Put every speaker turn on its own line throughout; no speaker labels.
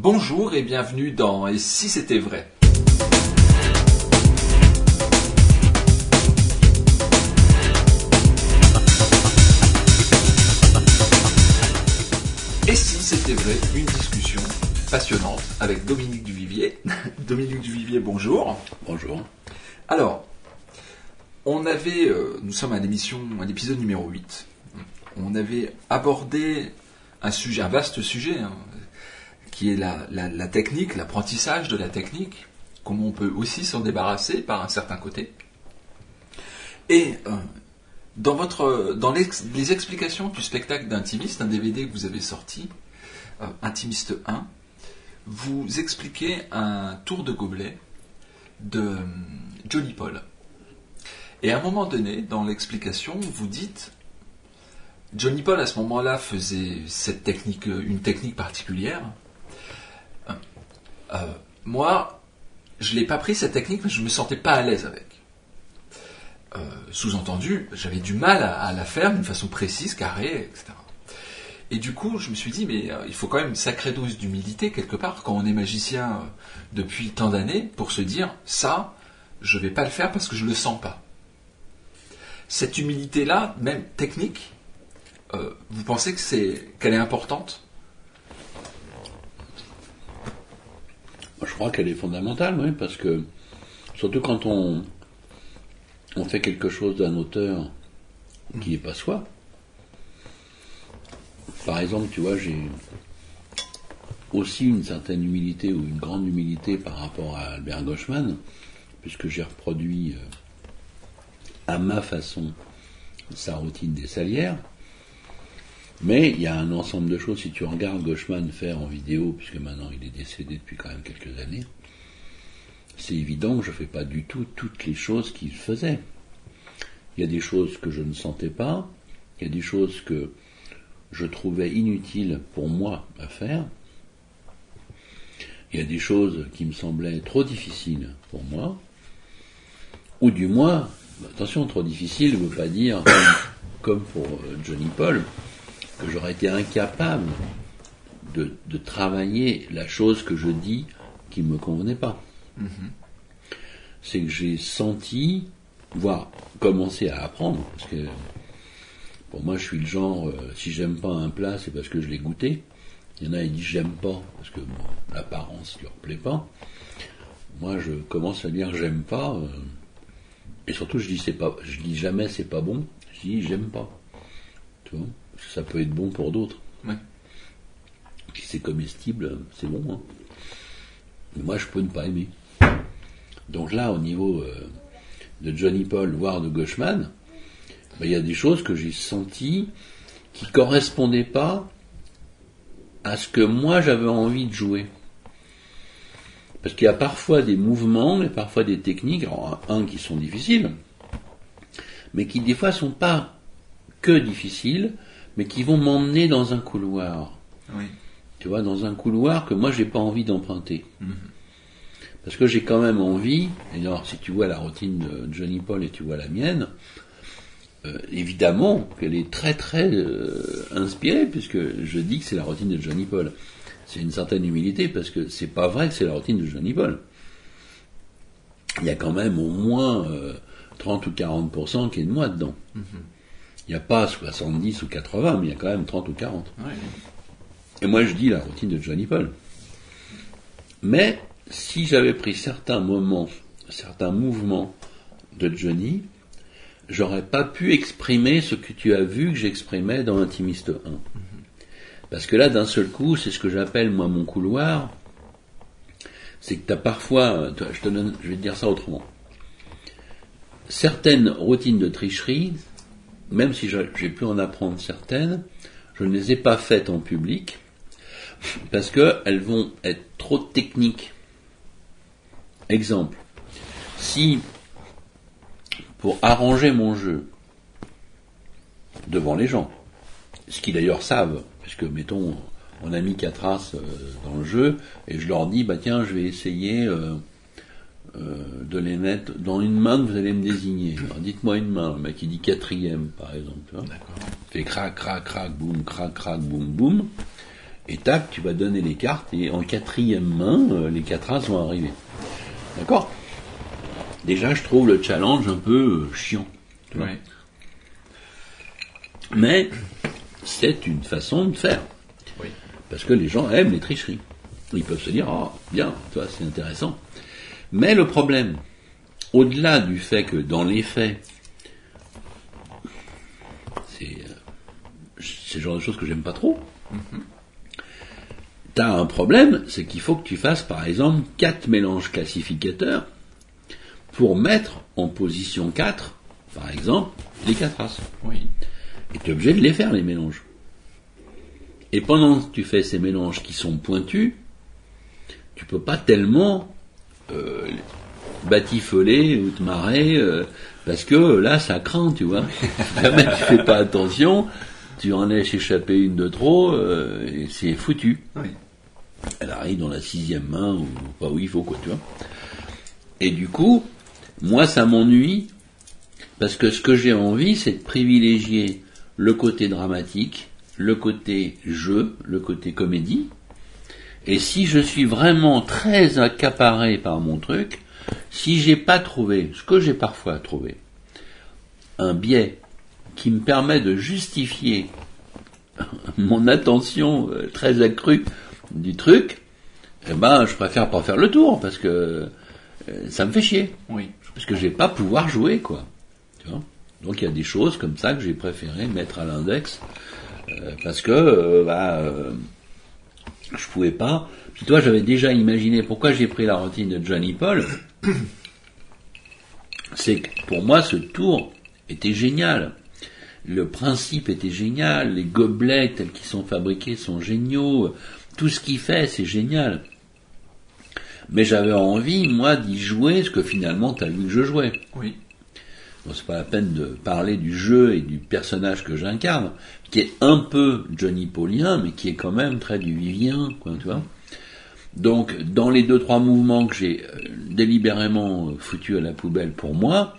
Bonjour et bienvenue dans Et si c'était vrai? Et si c'était vrai, une discussion passionnante avec Dominique Duvivier. Dominique Duvivier, bonjour.
Bonjour.
Alors, on avait, euh, nous sommes à l'émission, à l'épisode numéro 8. On avait abordé un sujet, un vaste sujet, hein, qui est la, technique, l'apprentissage de la technique, comment on peut aussi s'en débarrasser par un certain côté. Et euh, dans les explications du spectacle d'Intimiste, un DVD que vous avez sorti, euh, Intimiste 1, vous expliquez un tour de gobelet de euh, Johnny Paul. Et à un moment donné, dans l'explication, vous dites Johnny Paul à ce moment-là faisait cette technique, une technique particulière. Euh, moi, je l'ai pas pris cette technique, mais je me sentais pas à l'aise avec. Euh, Sous-entendu, j'avais du mal à, la faire d'une façon précise, carrée, etc. Et du coup, je me suis dit, mais euh, il faut quand même une sacrée dose d'humilité quelque part quand on est magicien depuis tant d'années pour se dire, ça, je vais pas le faire parce que je le sens pas. Cette humilité-là, même technique, vous pensez que c'est qu'elle est importante?
Je crois qu'elle est fondamentale, oui, parce que surtout quand on, fait quelque chose d'un auteur qui n'est pas soi. Par exemple, tu vois, j'ai aussi une certaine humilité ou une grande humilité par rapport à Albert Gauchmann, puisque j'ai reproduit euh, à ma façon sa routine des salières. Mais il y a un ensemble de choses. Si tu regardes Gauchmann faire en vidéo, puisque maintenant il est décédé depuis quand même quelques années, c'est évident que je ne fais pas du tout toutes les choses qu'il faisait. Il y a des choses que je ne sentais pas, il y a des choses que je trouvais inutiles pour moi à faire, il y a des choses qui me semblaient trop difficiles pour moi, ou du moins, attention, trop difficile ne veut pas dire, comme, comme pour euh, Johnny Paul, que j'aurais été incapable de, de travailler la chose que je dis qui ne me convenait pas. C'est que j'ai senti, voire commencé à apprendre, parce que pour moi je suis le genre, euh, si j'aime pas un plat, c'est parce que je l'ai goûté. Il y en a qui disent j'aime pas, parce que l'apparence leur plaît pas. Moi je commence à dire j'aime pas, euh, et surtout je dis c'est pas, je dis jamais c'est pas bon, je dis j'aime pas. Tu vois? Parce que ça peut être bon pour d'autres.
Ouais.
Si c'est comestible, c'est bon. hein. Mais moi, je peux ne pas aimer. Donc là, au niveau euh, de Johnny Paul, voire de Gauchman, ben, il y a des choses que j'ai senties qui correspondaient pas à ce que moi j'avais envie de jouer. Parce qu'il y a parfois des mouvements et parfois des techniques, alors, un qui sont difficiles, mais qui des fois sont pas que difficiles, mais qui vont m'emmener dans un couloir.
Oui.
Tu vois, dans un couloir que moi j'ai pas envie d'emprunter. Parce que j'ai quand même envie, et alors si tu vois la routine de Johnny Paul et tu vois la mienne, euh, évidemment qu'elle est très très euh, inspirée, puisque je dis que c'est la routine de Johnny Paul. C'est une certaine humilité, parce que c'est pas vrai que c'est la routine de Johnny Paul. Il y a quand même au moins euh, 30 ou 40% qui est de moi dedans. Il n'y a pas 70 ou 80, mais il y a quand même 30 ou 40.
Ouais.
Et moi, je dis la routine de Johnny Paul. Mais si j'avais pris certains moments, certains mouvements de Johnny, j'aurais pas pu exprimer ce que tu as vu que j'exprimais dans Intimiste 1. Parce que là, d'un seul coup, c'est ce que j'appelle moi mon couloir. C'est que tu as parfois, je te donne, je vais te dire ça autrement. Certaines routines de tricherie, même si j'ai pu en apprendre certaines, je ne les ai pas faites en public parce qu'elles vont être trop techniques. Exemple, si pour arranger mon jeu devant les gens, ce qu'ils d'ailleurs savent, puisque mettons on a mis quatre as euh, dans le jeu et je leur dis bah tiens je vais essayer euh, euh, de les mettre dans une main que vous allez me désigner. Alors dites-moi une main, le mec il dit quatrième par exemple.
D'accord.
fait crac, crac, crac, boum, crac, crac, boum, boum. Et tac, tu vas donner les cartes et en quatrième main, euh, les quatre as vont arriver. D'accord? Déjà, je trouve le challenge un peu euh, chiant. tu vois?
Ouais.
Mais c'est une façon de faire.
Oui.
Parce que les gens aiment les tricheries. Ils peuvent se dire, ah, bien, toi, c'est intéressant. Mais le problème, au-delà du fait que dans les faits, c'est euh, le genre de choses que j'aime pas trop. T'as un problème, c'est qu'il faut que tu fasses par exemple quatre mélanges classificateurs pour mettre en position 4, par exemple, les quatre as.
Oui.
Et tu es obligé de les faire, les mélanges. Et pendant que tu fais ces mélanges qui sont pointus, tu peux pas tellement euh, batifoler ou te marrer, euh, parce que là, ça craint, tu vois. Si jamais tu fais pas attention, tu en laisses échapper une de trop, euh, et c'est foutu.
Oui.
Elle arrive dans la sixième main, ou pas où il faut, quoi, tu vois. Et du coup, moi, ça m'ennuie, parce que ce que j'ai envie, c'est de privilégier le côté dramatique, le côté jeu, le côté comédie. Et si je suis vraiment très accaparé par mon truc, si j'ai pas trouvé, ce que j'ai parfois trouvé, un biais qui me permet de justifier mon attention euh, très accrue du truc, eh ben, je préfère pas faire le tour parce que euh, ça me fait chier.
Oui.
Parce que je vais pas pouvoir jouer, quoi. Tu vois? Donc il y a des choses comme ça que j'ai préféré mettre à l'index euh, parce que euh, bah, euh, je pouvais pas. Puis toi, j'avais déjà imaginé pourquoi j'ai pris la routine de Johnny Paul. C'est que pour moi, ce tour était génial. Le principe était génial. Les gobelets tels qu'ils sont fabriqués sont géniaux. Tout ce qu'il fait, c'est génial. Mais j'avais envie, moi, d'y jouer, ce que finalement, t'as vu que je jouais.
Oui.
C'est pas la peine de parler du jeu et du personnage que j'incarne, qui est un peu Johnny Paulien, mais qui est quand même très du vivien, quoi, tu vois. Donc, dans les deux trois mouvements que j'ai euh, délibérément euh, foutu à la poubelle pour moi,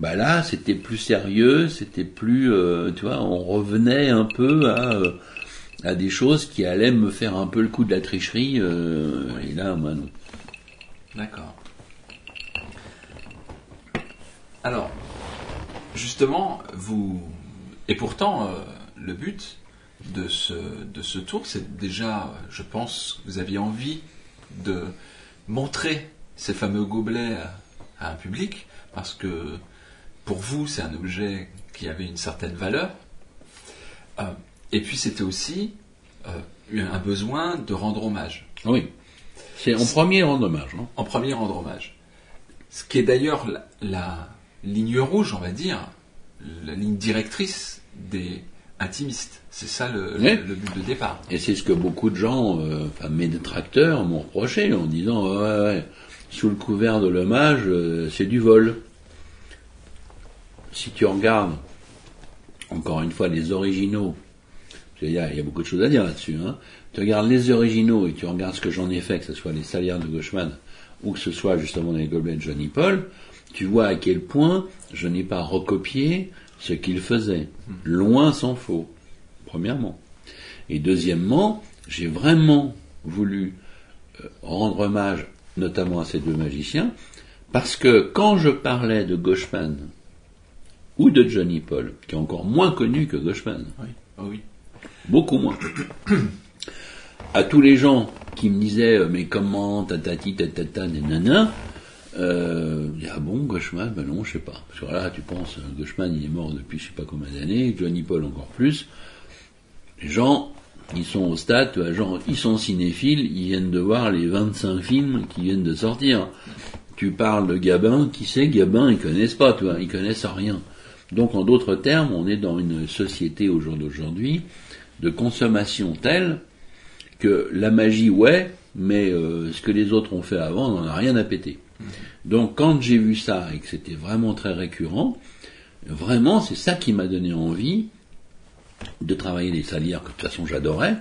bah là, c'était plus sérieux, c'était plus, euh, tu vois, on revenait un peu à, à des choses qui allaient me faire un peu le coup de la tricherie. Et là, moi, non.
D'accord. Alors, justement, vous. Et pourtant, euh, le but de ce, de ce tour, c'est déjà, je pense, vous aviez envie de montrer ces fameux gobelets à, à un public, parce que pour vous, c'est un objet qui avait une certaine valeur. Euh, et puis, c'était aussi euh, un besoin de rendre hommage.
Oui. C'est en premier rendre hommage, non?
En premier rendre hommage. Ce qui est d'ailleurs la, la ligne rouge, on va dire, la ligne directrice des intimistes. C'est ça le, but de départ.
Et c'est ce que beaucoup de gens, euh, enfin mes détracteurs, m'ont reproché en disant ouais, ouais, ouais, sous le couvert de l'hommage, euh, c'est du vol. Si tu regardes, encore une fois, les originaux, y il y a beaucoup de choses à dire là-dessus, hein. tu regardes les originaux et tu regardes ce que j'en ai fait, que ce soit les salières de Gauchman ou que ce soit justement les gobelets de Johnny Paul, tu vois à quel point je n'ai pas recopié ce qu'il faisait. Loin s'en faut, premièrement. Et deuxièmement, j'ai vraiment voulu euh, rendre hommage notamment à ces deux magiciens, parce que quand je parlais de Gauchman ou de Johnny Paul, qui est encore moins connu que Gauchman,
Oui. Oh oui.
beaucoup moins, à tous les gens qui me disaient euh, mais comment tatati tatata nanana, euh, ah bon Gauchman ben non je sais pas. Parce que là tu penses euh, Gauchman il est mort depuis je sais pas combien d'années Johnny Paul encore plus. Les gens ils sont au stade tu vois, genre ils sont cinéphiles ils viennent de voir les 25 films qui viennent de sortir. Tu parles de Gabin qui sait Gabin ils connaissent pas tu vois ils connaissent rien. Donc en d'autres termes on est dans une société au jour d'aujourd'hui de consommation telle que la magie, ouais, mais euh, ce que les autres ont fait avant, on n'en a rien à péter. Donc quand j'ai vu ça et que c'était vraiment très récurrent, vraiment c'est ça qui m'a donné envie de travailler les salières que de toute façon j'adorais,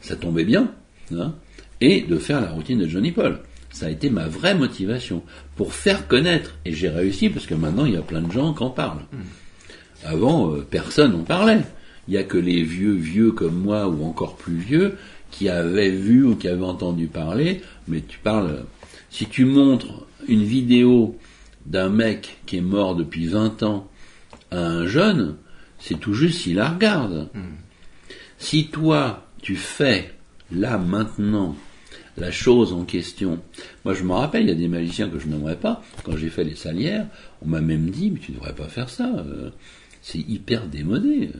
ça tombait bien, hein, et de faire la routine de Johnny Paul. Ça a été ma vraie motivation pour faire connaître, et j'ai réussi parce que maintenant il y a plein de gens qui en parlent. Avant, euh, personne n'en parlait. Il n'y a que les vieux vieux comme moi ou encore plus vieux qui avaient vu ou qui avaient entendu parler, mais tu parles, si tu montres une vidéo d'un mec qui est mort depuis 20 ans à un jeune, c'est tout juste s'il la regarde. Si toi, tu fais, là, maintenant, la chose en question. Moi, je me rappelle, il y a des magiciens que je n'aimerais pas. Quand j'ai fait les salières, on m'a même dit, mais tu ne devrais pas faire ça. euh, c'est hyper démodé.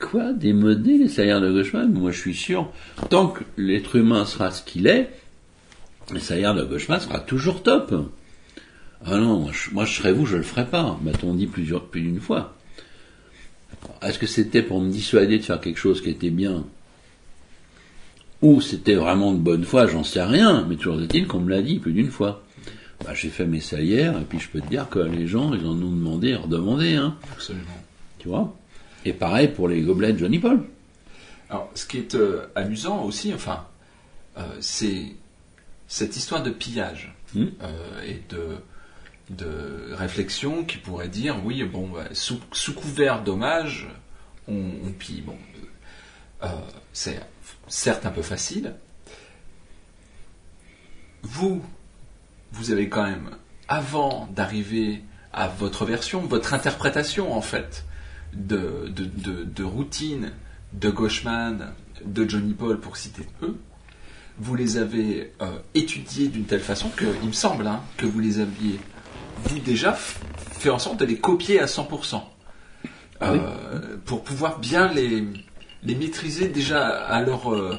Quoi Démodé les salières de Gauchman Moi, je suis sûr, tant que l'être humain sera ce qu'il est, les salières de Gauchman sera toujours top. Ah non, moi je, moi, je serais vous, je le ferais pas. M'a-t-on dit plusieurs, plus d'une fois. Est-ce que c'était pour me dissuader de faire quelque chose qui était bien? Ou c'était vraiment de bonne foi, j'en sais rien, mais toujours est-il qu'on me l'a dit plus d'une fois. Bah, j'ai fait mes salières, et puis je peux te dire que les gens, ils en ont demandé et redemandé, hein,
Absolument.
tu vois? Et pareil pour les gobelets de Johnny Paul.
Alors, ce qui est euh, amusant aussi, enfin, euh, c'est cette histoire de pillage
Hmm.
euh, et de, de réflexion qui pourrait dire oui, bon, bah, sous, sous couvert d'hommage, on, on pille. Bon, euh, c'est certes un peu facile. Vous, vous avez quand même, avant d'arriver à votre version, votre interprétation en fait de, de, de, de routine de Gauchman, de Johnny Paul pour citer eux, vous les avez euh, étudiés d'une telle façon que, il me semble, hein, que vous les aviez, vous déjà, fait en sorte de les copier à 100%.
Ah oui.
Euh, pour pouvoir bien les, les maîtriser déjà à leur, euh,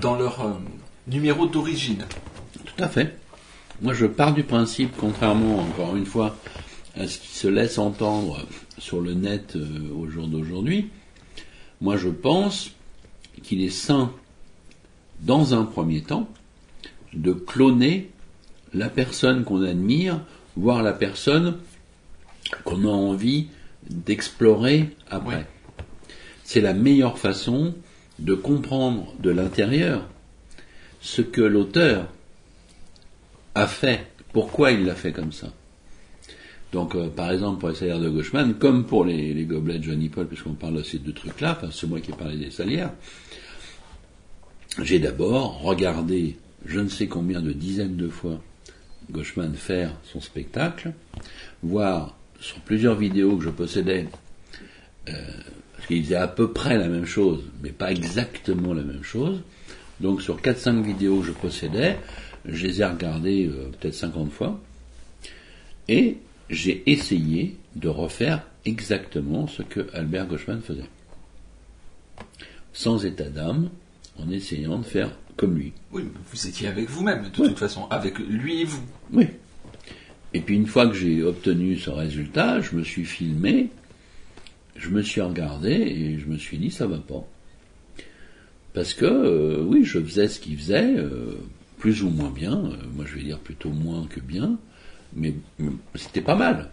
dans leur numéro d'origine.
Tout à fait. Moi, je pars du principe, contrairement, encore une fois, à ce qui se laisse entendre sur le net au jour d'aujourd'hui, moi, je pense qu'il est sain, dans un premier temps, de cloner la personne qu'on admire, voire la personne qu'on a envie d'explorer après. C'est la meilleure façon de comprendre de l'intérieur ce que l'auteur a fait, pourquoi il l'a fait comme ça. Donc, euh, par exemple, pour les salières de Gauchman, comme pour les, les gobelets de Johnny Paul, puisqu'on parle de ces deux trucs-là, enfin, c'est moi qui ai parlé des salières, j'ai d'abord regardé je ne sais combien de dizaines de fois Gauchman faire son spectacle, voir sur plusieurs vidéos que je possédais, euh, parce qu'il faisait à peu près la même chose, mais pas exactement la même chose. Donc sur 4-5 vidéos que je possédais, je les ai regardées euh, peut-être 50 fois, et j'ai essayé de refaire exactement ce que Albert Gauchman faisait. Sans état d'âme, en essayant de faire comme lui.
Oui, mais vous étiez avec vous-même, de toute façon, avec lui et vous.
Oui. Et puis une fois que j'ai obtenu ce résultat, je me suis filmé, je me suis regardé et je me suis dit ça va pas. Parce que euh, oui, je faisais ce qu'il faisait, euh, plus ou moins bien. euh, moi, je vais dire plutôt moins que bien, mais c'était pas mal.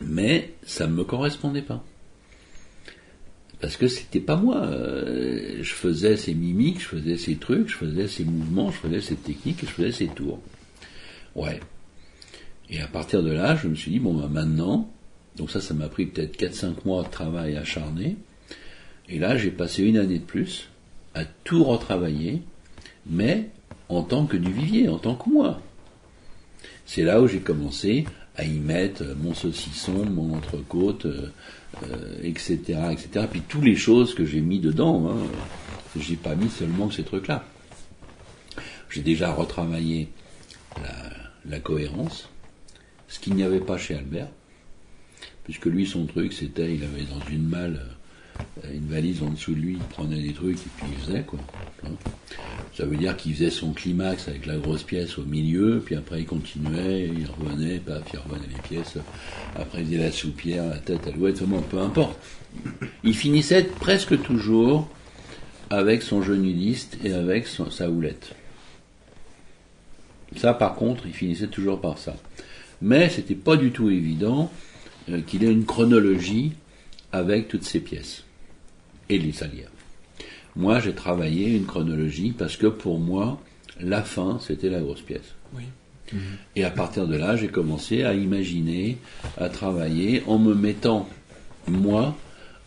Mais ça ne me correspondait pas. Parce que c'était pas moi. euh, je faisais ces mimiques, je faisais ces trucs, je faisais ces mouvements, je faisais ces techniques, je faisais ces tours. Ouais. Et à partir de là, je me suis dit, bon, bah, maintenant, donc ça, ça m'a pris peut-être 4-5 mois de travail acharné. Et là, j'ai passé une année de plus à tout retravailler, mais en tant que du vivier, en tant que moi. C'est là où j'ai commencé à y mettre mon saucisson, mon entrecôte, euh, etc., etc. Puis toutes les choses que j'ai mis dedans. Hein. J'ai pas mis seulement ces trucs-là. J'ai déjà retravaillé la, la cohérence, ce qu'il n'y avait pas chez Albert, puisque lui, son truc, c'était, il avait dans une malle, euh, une valise en dessous de lui, il prenait des trucs et puis il faisait, quoi. Hein. Ça veut dire qu'il faisait son climax avec la grosse pièce au milieu, puis après il continuait, il revenait, paf, il revenait les pièces, après il faisait la soupière, la tête à l'ouest, bon, peu importe. Il finissait presque toujours avec son jeu nudiste et avec sa houlette. Ça, par contre, il finissait toujours par ça. Mais c'était pas du tout évident euh, qu'il ait une chronologie avec toutes ces pièces et les salières. Moi, j'ai travaillé une chronologie parce que pour moi, la fin, c'était la grosse pièce.
Oui.
Et à partir de là, j'ai commencé à imaginer, à travailler en me mettant, moi,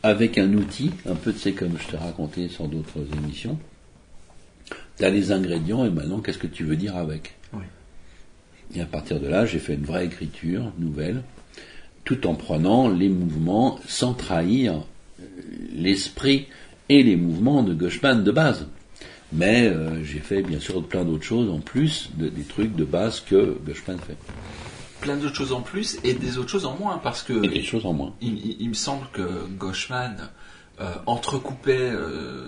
avec un outil, un peu de c'est comme je t'ai raconté sur d'autres émissions. Tu as les ingrédients et maintenant qu'est-ce que tu veux dire avec?
Oui.
Et à partir de là, j'ai fait une vraie écriture nouvelle, tout en prenant les mouvements sans trahir l'esprit et les mouvements de Gushman de base. Mais euh, j'ai fait bien sûr plein d'autres choses en plus de- des trucs de base que Gushman fait.
Plein d'autres choses en plus et des autres choses en moins parce que
Et des choses en moins.
il, il- il me semble que Gauchman euh, entrecoupait euh,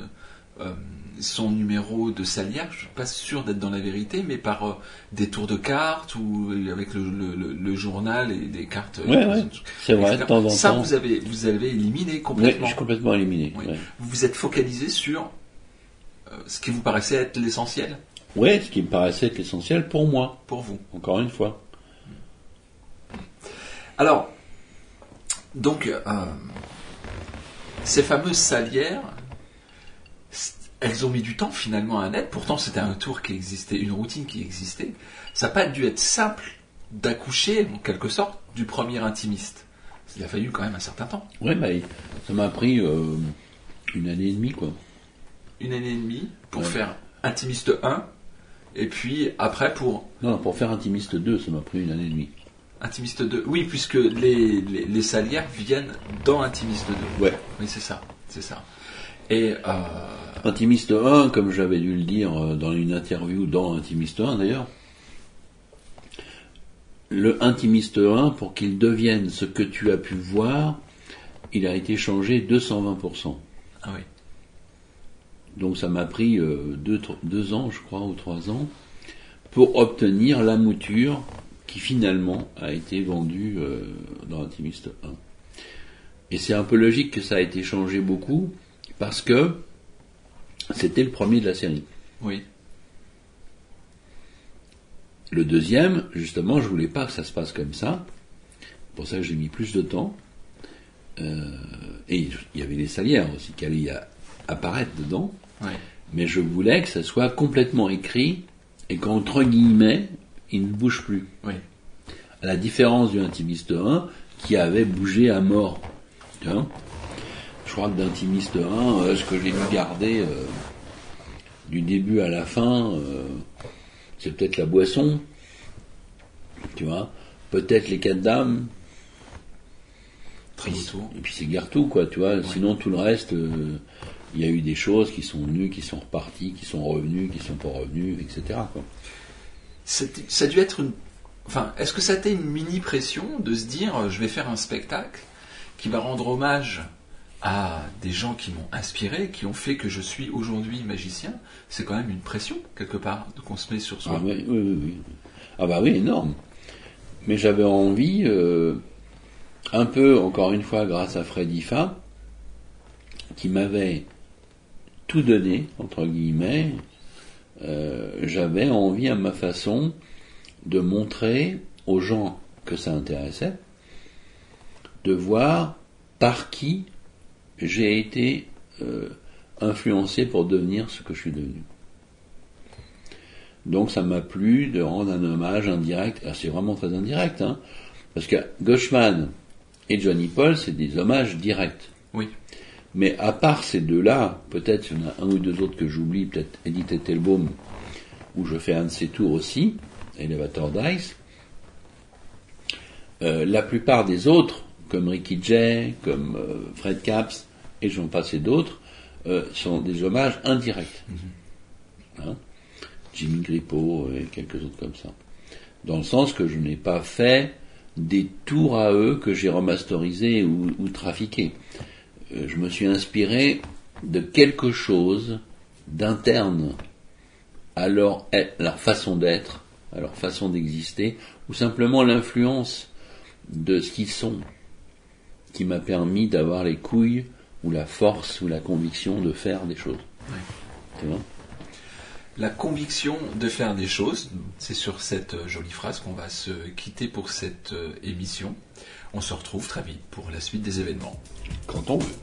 euh, son numéro de salière, je suis pas sûr d'être dans la vérité, mais par euh, des tours de cartes ou euh, avec le, le- le- le journal et des cartes. euh,
Ouais, ouais, c'est vrai,
etc.
de temps en
Ça,
temps.
vous avez, vous avez éliminé
Oui,
complètement.
je suis complètement éliminé.
Oui. Vous vous êtes focalisé sur euh, ce qui vous paraissait être l'essentiel
Ouais, ce qui me paraissait être l'essentiel pour moi,
pour vous.
encore une fois.
Alors, donc, euh, ces fameuses salières, elles ont mis du temps finalement à naître. Pourtant, c'était un tour qui existait, une routine qui existait. Ça n'a pas dû être simple d'accoucher, en quelque sorte, du premier intimiste. Il a fallu quand même un certain temps.
Ouais, bah, ça m'a pris euh, une année et demie, quoi.
Une année et demie pour
Ouais.
faire intimiste 1, et puis après pour
Non, non, pour faire Intimiste 2, ça m'a pris une année et demie.
intimiste 2. Oui, puisque les, les, les salières viennent dans intimiste 2.
Ouais.
Oui, c'est ça, c'est ça. Et euh,
Intimiste 1, comme j'avais dû le dire euh, dans une interview dans Intimiste 1 d'ailleurs, le Intimiste 1, pour qu'il devienne ce que tu as pu voir, il a été changé 220%.
ah oui.
Donc ça m'a pris euh, deux, ans, je crois, ou trois ans, pour obtenir la mouture qui finalement a été vendue euh, dans Intimiste 1. Et c'est un peu logique que ça a été changé beaucoup, parce que c'était le premier de la série.
Oui.
Le deuxième, justement, je voulais pas que ça se passe comme ça. C'est pour ça que j'ai mis plus de temps. Euh, et il y avait les salières aussi qui allaient apparaître dedans.
Ouais.
Mais je voulais que ça soit complètement écrit et qu'entre guillemets, il ne bouge plus.
Oui.
À la différence du Intimiste 1 qui avait bougé à mort. Tu vois? je crois que d'Intimiste 1, euh, ce que j'ai dû garder euh, du début à la fin, euh, c'est peut-être la boisson, tu vois, peut-être les quatre dames,
Très
et puis c'est Gartou, quoi, tu vois. Sinon, tout le reste, euh, il y a eu des choses qui sont venues, qui sont reparties, qui sont revenues, qui sont pas revenues, etc. Quoi.
Ça a dû être une. Enfin, est-ce que ça a été une mini pression de se dire je vais faire un spectacle qui va rendre hommage à des gens qui m'ont inspiré, qui ont fait que je suis aujourd'hui magicien C'est quand même une pression, quelque part, qu'on se met sur soi.
Ah. Ah bah oui, énorme. Mais j'avais envie, euh, un peu, encore une fois, grâce à Freddy Fa, qui m'avait tout donné, entre guillemets, euh, j'avais envie à ma façon de montrer aux gens que ça intéressait, de voir par qui j'ai été euh, influencé pour devenir ce que je suis devenu. Donc ça m'a plu de rendre un hommage indirect. Alors c'est vraiment très indirect, hein, parce que Gauchman et Johnny Paul, c'est des hommages directs.
Oui.
Mais à part ces deux-là, peut-être il y en a un ou deux autres que j'oublie, peut-être Edith Ettelbaum, où je fais un de ses tours aussi, Elevator Dice. Euh, la plupart des autres, comme Ricky Jay, comme euh, Fred Caps, et j'en passe et d'autres, euh, sont des hommages indirects. Hein? Jimmy Grippo et quelques autres comme ça. Dans le sens que je n'ai pas fait des tours à eux que j'ai remasterisés ou, ou trafiqués. Euh, je me suis inspiré de quelque chose d'interne à leur, leur façon d'être, à leur façon d'exister, ou simplement l'influence de ce qu'ils sont, qui m'a permis d'avoir les couilles, ou la force, ou la conviction de faire des choses.
Ouais.
Tu vois?
La conviction de faire des choses, c'est sur cette euh, jolie phrase qu'on va se quitter pour cette euh, émission. On se retrouve très vite pour la suite des événements.
Quand on veut.